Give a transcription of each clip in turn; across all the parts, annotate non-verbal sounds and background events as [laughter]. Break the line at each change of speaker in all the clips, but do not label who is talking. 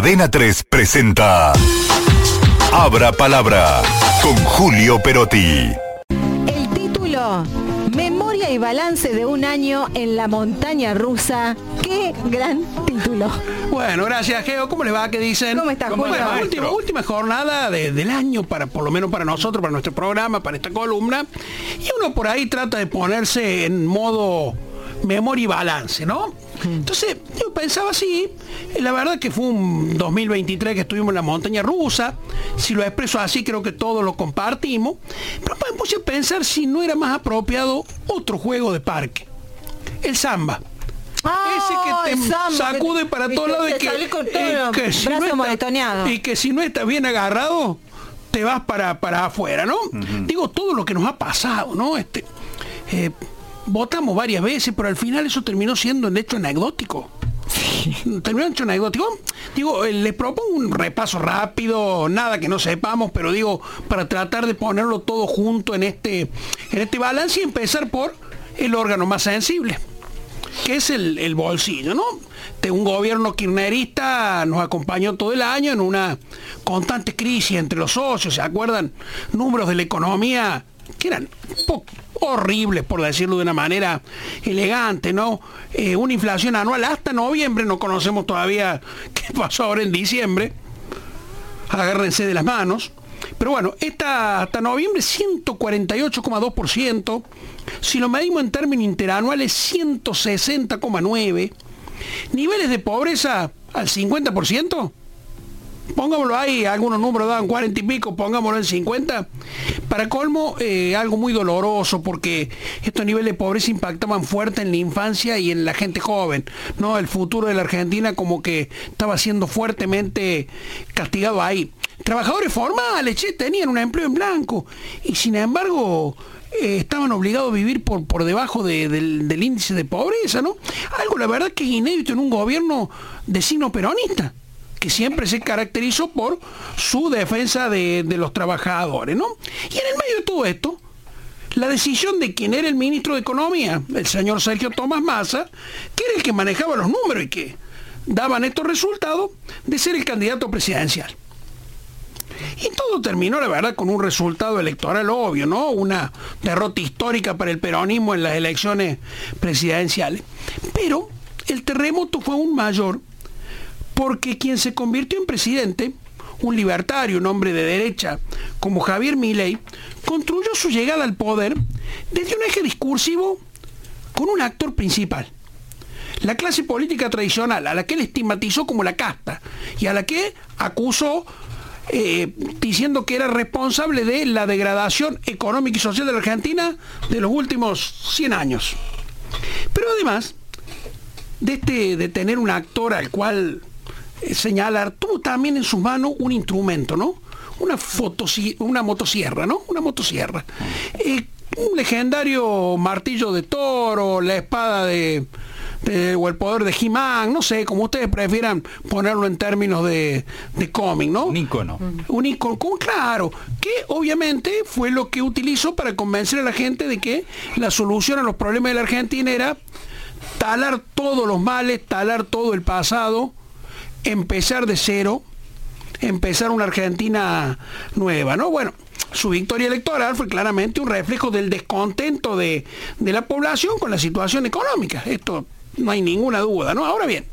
Cadena 3 presenta Abra Palabra con Julio Perotti.
El título, Memoria y balance de un año en la montaña rusa. ¡Qué gran título!
Bueno, gracias, Geo. ¿Cómo les va? ¿Qué dicen?
¿Cómo está,
Bueno,
Julio?
última, última jornada de- del año, para por lo menos para nosotros, para nuestro programa, para esta columna. Y uno por ahí trata de ponerse en modo memoria y balance, ¿no? Entonces, yo pensaba así, la verdad que fue un 2023 que estuvimos en la montaña rusa, si lo expreso así creo que todos lo compartimos, pero me puse a pensar si no era más apropiado otro juego de parque, el samba. Ese que te
samba,
sacude para todos lados y que, que si
brazos
está- y que si no estás bien agarrado, te vas para, para afuera, ¿no? Digo, todo lo que nos ha pasado, ¿no? Este, eh, votamos varias veces, pero al final eso terminó siendo un hecho anecdótico. Terminó hecho anecdótico. Digo, eh, les propongo un repaso rápido, nada que no sepamos, pero digo, para tratar de ponerlo todo junto en este, en este balance y empezar por el órgano más sensible que es el, el bolsillo, ¿no? De un gobierno kirchnerista nos acompañó todo el año en una constante crisis entre los socios, ¿se acuerdan? Números de la economía que eran un poco horribles, por decirlo de una manera elegante, ¿no? Eh, una inflación anual hasta noviembre, no conocemos todavía [laughs] qué pasó ahora en diciembre, agárrense de las manos. Pero bueno, esta hasta noviembre 148,2%, si lo medimos en términos interanuales 160,9%, niveles de pobreza al 50%, pongámoslo ahí, algunos números daban 40 y pico, pongámoslo en 50. Para colmo, eh, algo muy doloroso porque estos niveles de pobreza impactaban fuerte en la infancia y en la gente joven. ¿no? El futuro de la Argentina como que estaba siendo fuertemente castigado ahí. Trabajadores formales, che, tenían un empleo en blanco y sin embargo eh, estaban obligados a vivir por, por debajo de- del, del índice de pobreza, ¿no? Algo la verdad que es inédito en un gobierno de signo peronista que siempre se caracterizó por su defensa de, los trabajadores, ¿no? Y en el medio de todo esto, la decisión de quien era el ministro de Economía, el señor Sergio Tomás Massa, que era el que manejaba los números y que daban estos resultados, de ser el candidato presidencial. Y todo terminó, la verdad, con un resultado electoral obvio, ¿no? Una derrota histórica para el peronismo en las elecciones presidenciales. Pero el terremoto fue aún mayor porque quien se convirtió en presidente, un libertario, un hombre de derecha como Javier Milei, construyó su llegada al poder desde un eje discursivo con un actor principal. La clase política tradicional, a la que él estigmatizó como la casta y a la que acusó eh, diciendo que era responsable de la degradación económica y social de la Argentina de los últimos 100 años. Pero además de, este, de tener un actor al cual señalar, tuvo también en sus manos un instrumento, ¿no? Una, una motosierra, ¿no? Una motosierra. Eh, un legendario martillo de toro, la espada de, de- o el poder de He-Man, no sé, como ustedes prefieran ponerlo en términos de, de cómic, ¿no?
Un ícono.
Un icono, como- claro, que obviamente fue lo que utilizó para convencer a la gente de que la solución a los problemas de la Argentina era talar todos los males, talar todo el pasado, empezar de cero, empezar una Argentina nueva, ¿no? Bueno, su victoria electoral fue claramente un reflejo del descontento de, de la población con la situación económica. Esto no hay ninguna duda, ¿no? Ahora bien,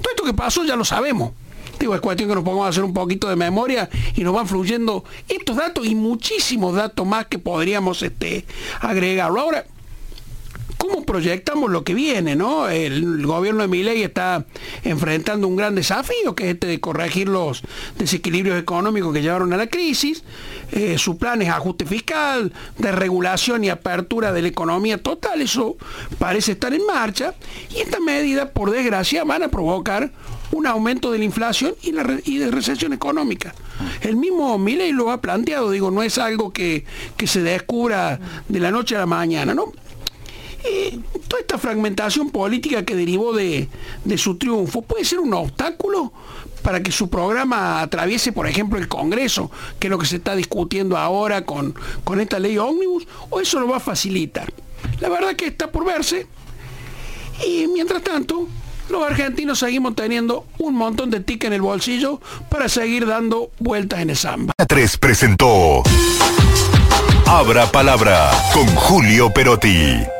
todo esto que pasó ya lo sabemos. Digo, es cuestión que nos pongamos a hacer un poquito de memoria y nos van fluyendo estos datos y muchísimos datos más que podríamos este, agregarlo. Ahora, ¿Cómo proyectamos lo que viene? ¿no? El gobierno de Milei está enfrentando un gran desafío, que es este de corregir los desequilibrios económicos que llevaron a la crisis. Eh, su plan es ajuste fiscal, desregulación y apertura de la economía total. Eso parece estar en marcha. Y estas medidas, por desgracia, van a provocar un aumento de la inflación y, la de recesión económica. El mismo Milei lo ha planteado, digo, no es algo que, que se descubra de la noche a la mañana, ¿no? Toda esta fragmentación política que derivó de, de su triunfo puede ser un obstáculo para que su programa atraviese, por ejemplo, el Congreso, que es lo que se está discutiendo ahora con, con esta ley ómnibus, o eso lo va a facilitar. La verdad que está por verse. Y mientras tanto, los argentinos seguimos teniendo un montón de tic en el bolsillo para seguir dando vueltas en el samba.
3 presentó Abra Palabra con Julio Perotti.